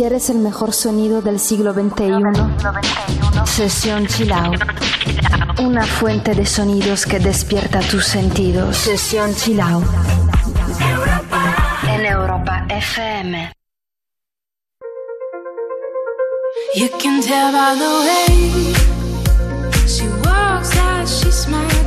¿Quieres el mejor sonido del siglo XXI? Sesión Chill Una fuente de sonidos que despierta tus sentidos. Sesión Chill En Europa FM. You can tell by the way she walks that she smiles.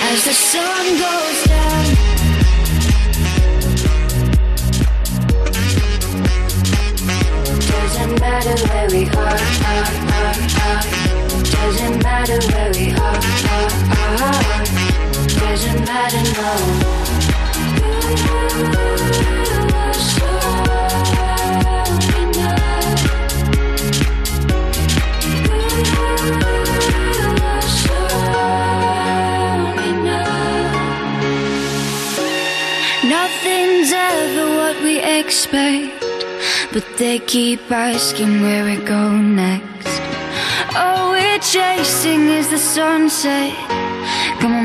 As the sun goes down Doesn't matter where we are, are, are, are. Doesn't matter where we are, are, are. You are so enough. You are so. Nothing's ever what we expect, but they keep asking where we go next. All we're chasing is the sunset.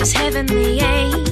is heavenly aid.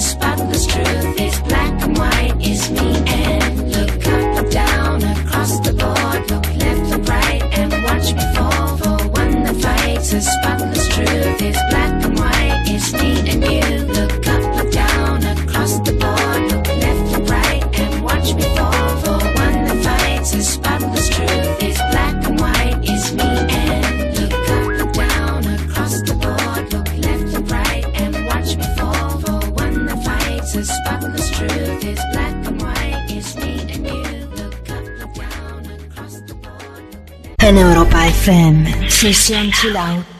Fights FM, sesión chill out. Get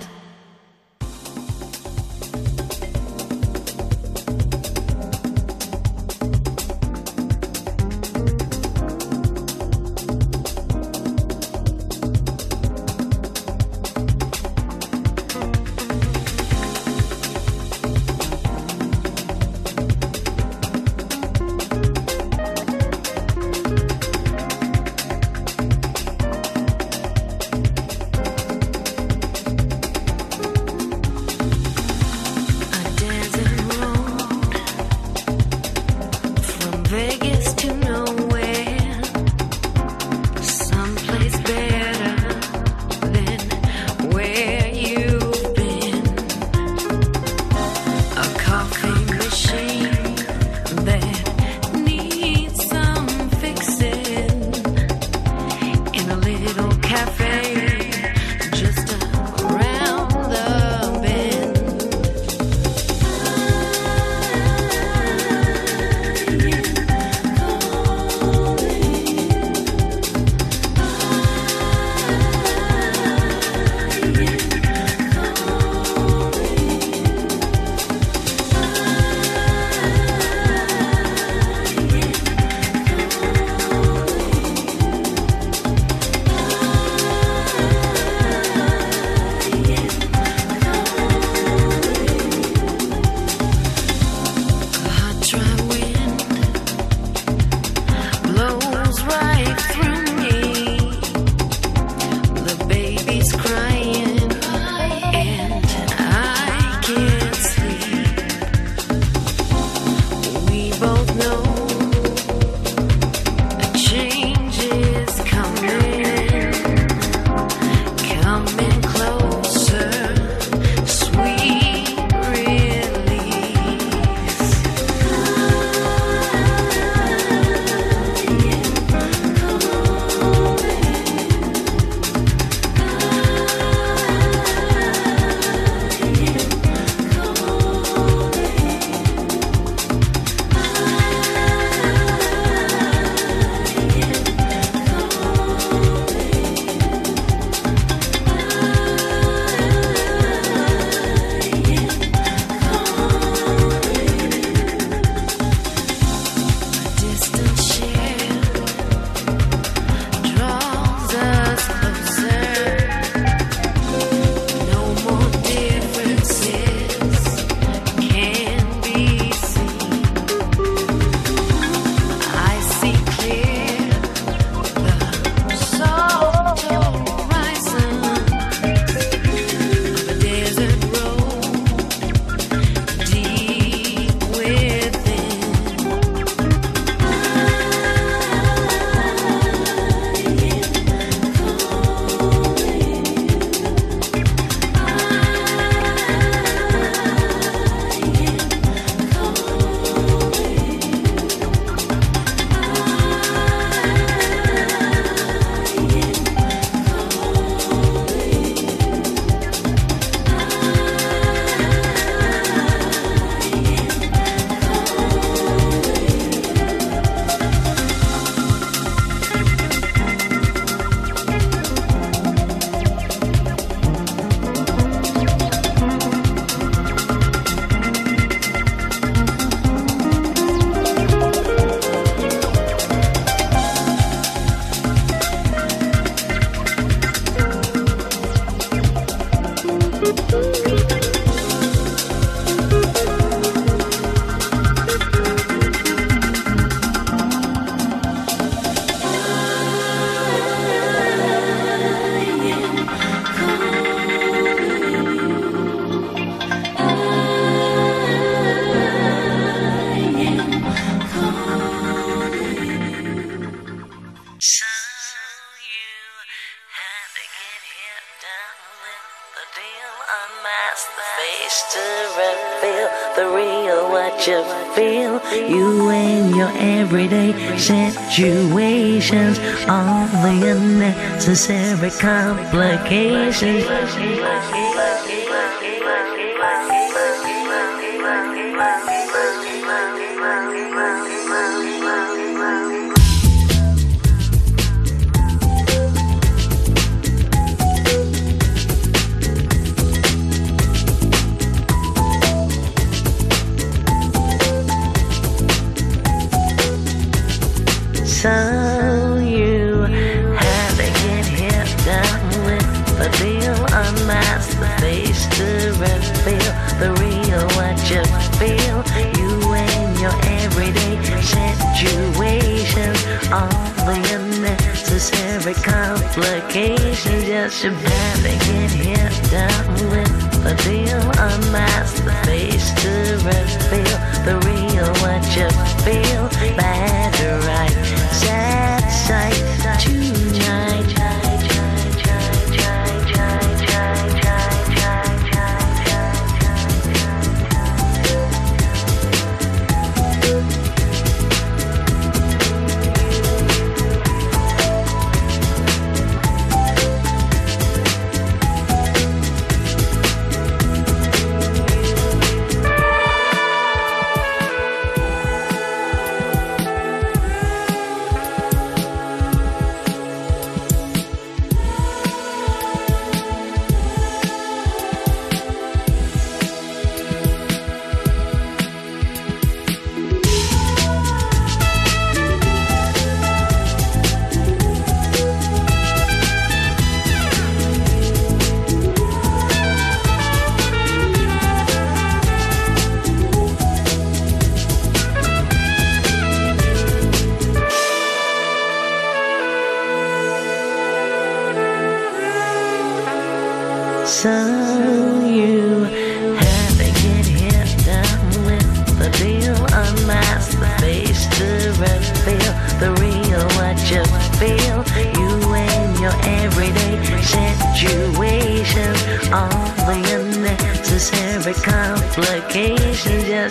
situations, all the unnecessary complications.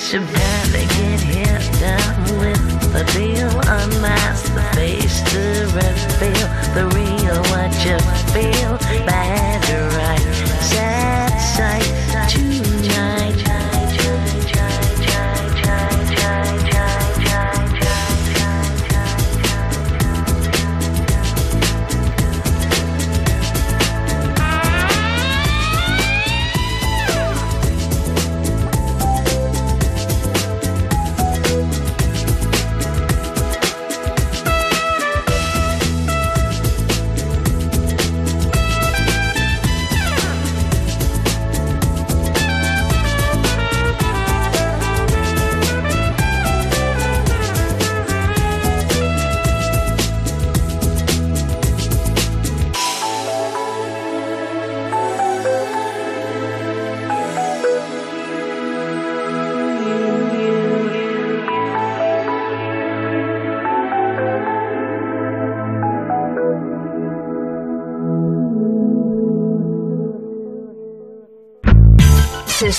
should barely get hit down with the deal. Unmask the face, the rest.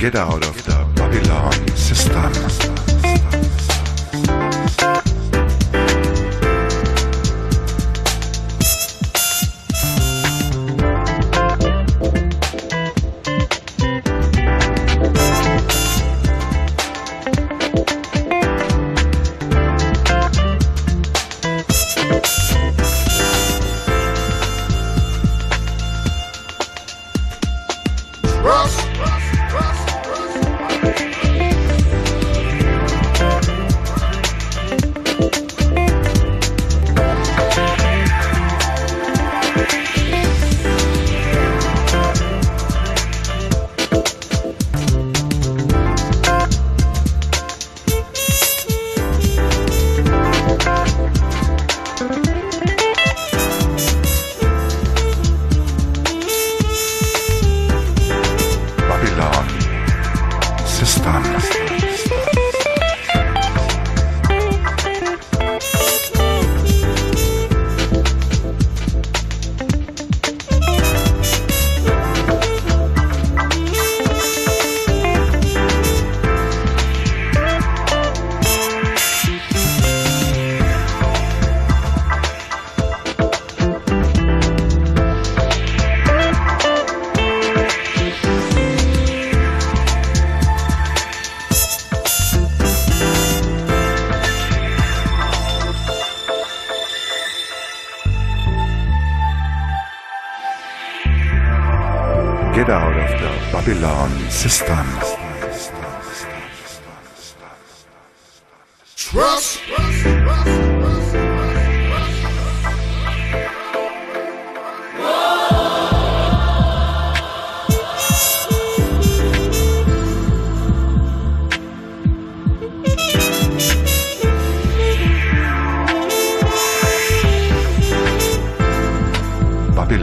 get out of the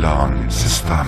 System. system,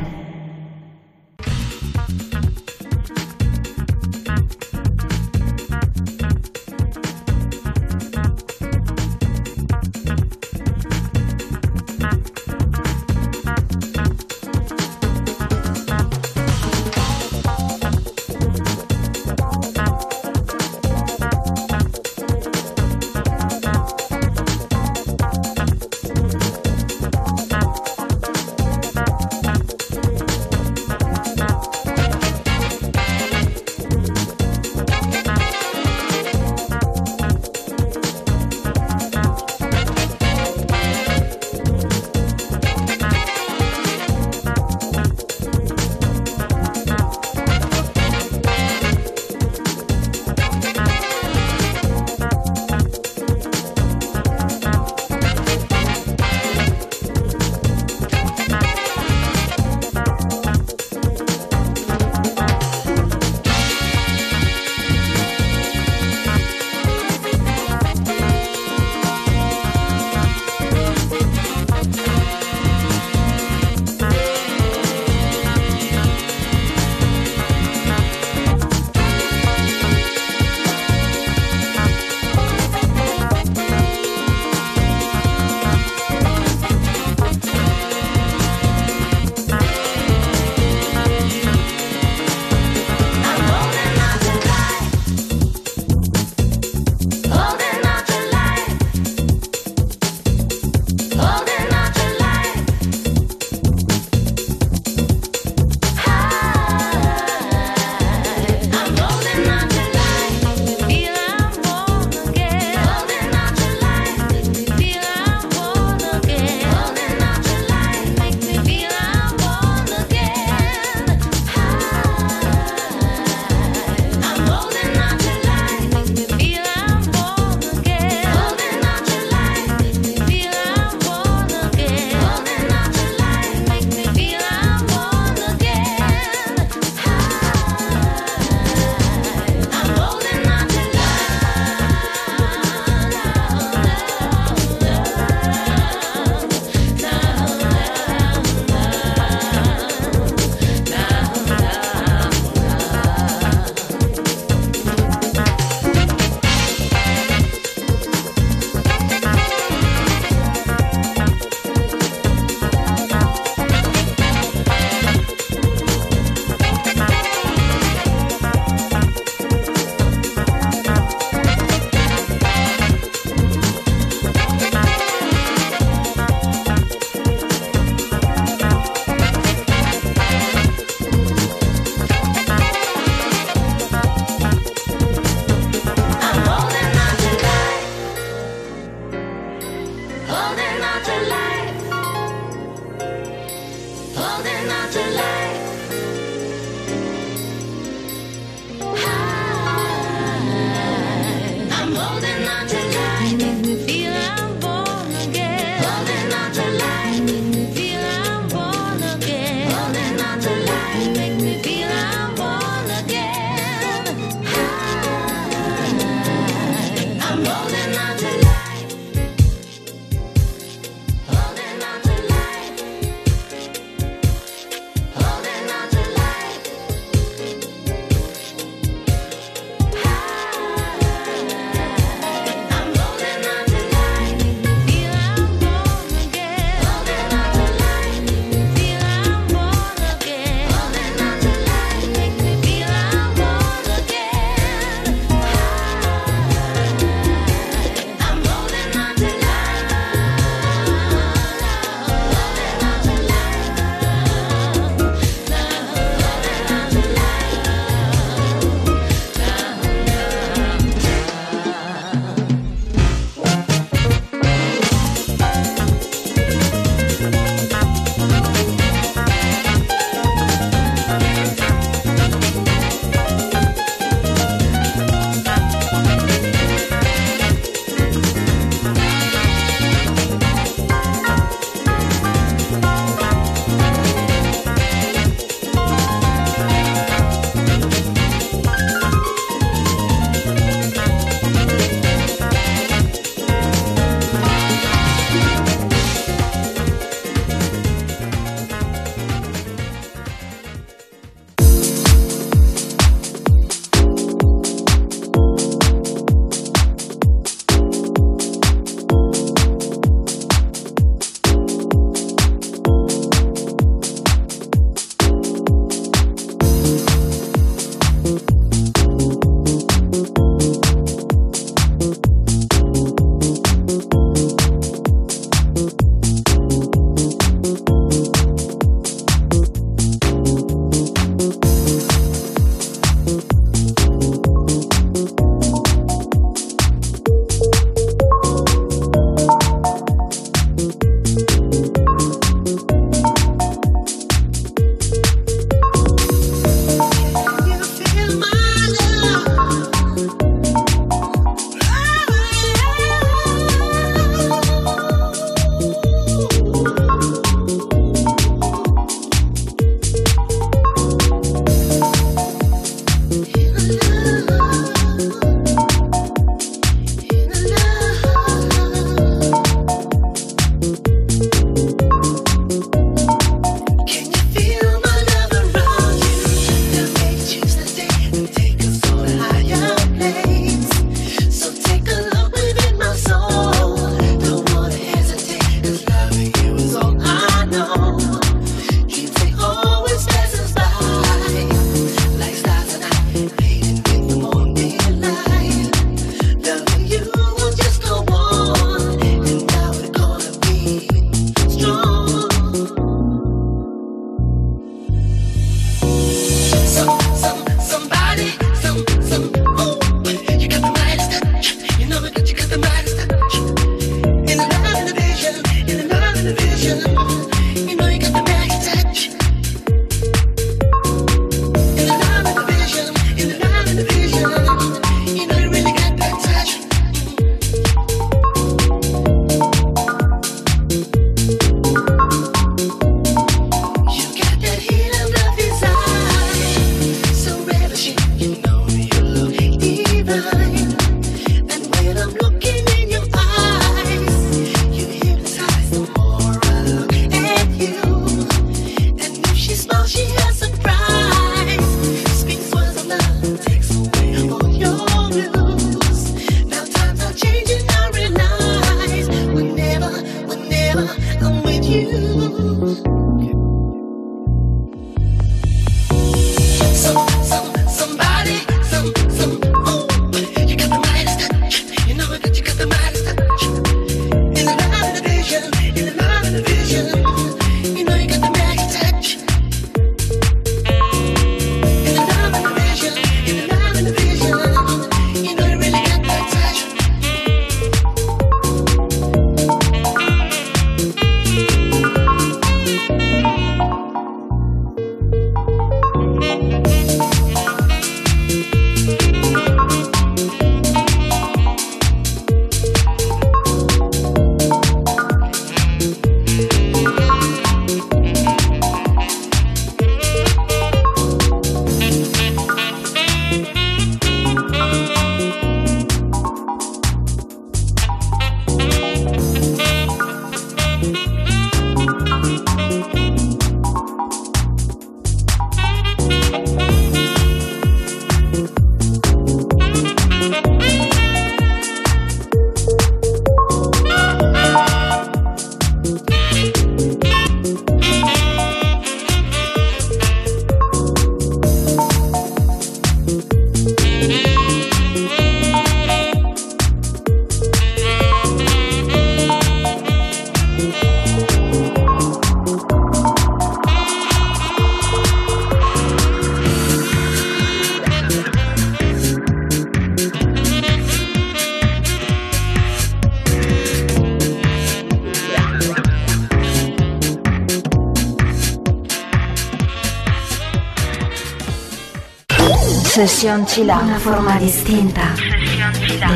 Session Chila. Una forma distinta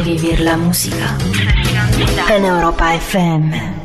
di vivere la musica. En Europa FM.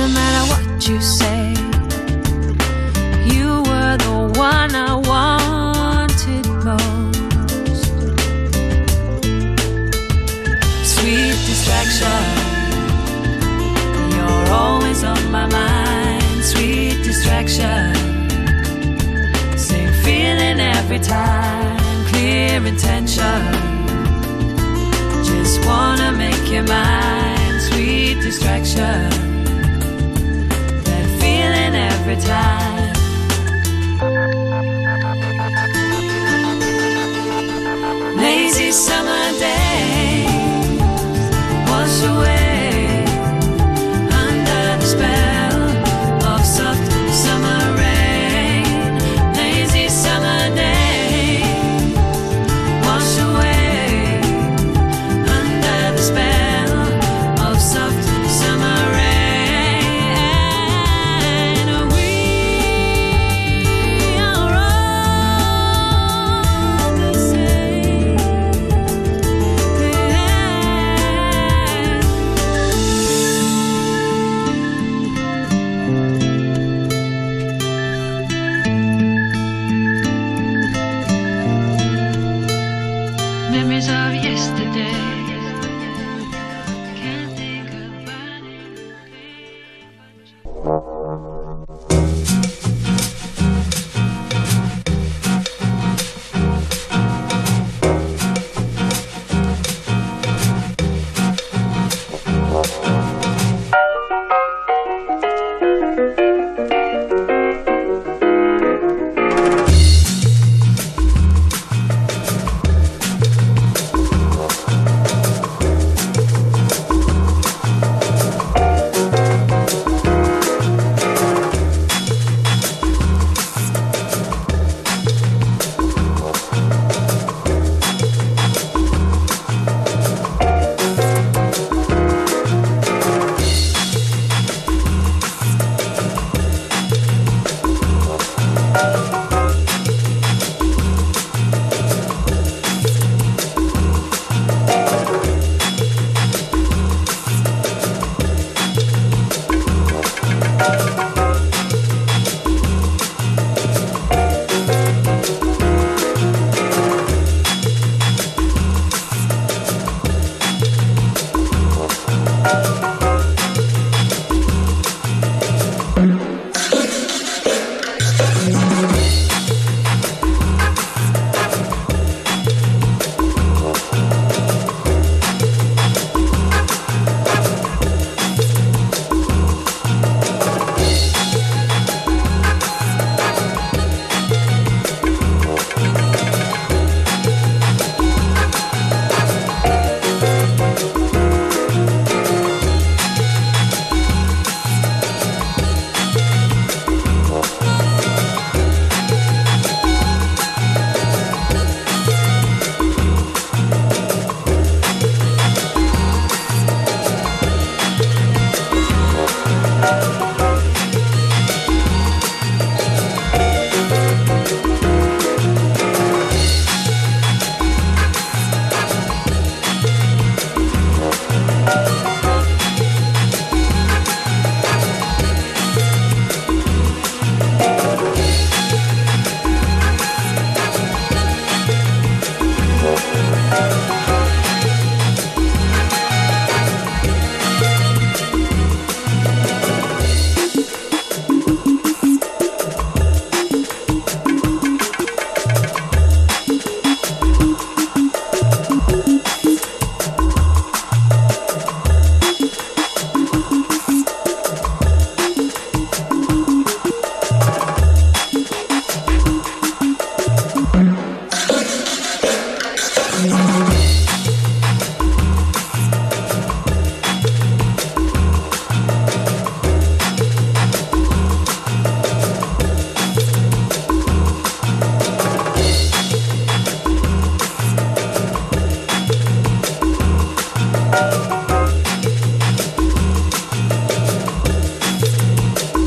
Doesn't matter what you say. You were the one I wanted most. Sweet distraction. You're always on my mind. Sweet distraction. Same feeling every time. Clear intention. Just wanna make you mine. Sweet distraction every time.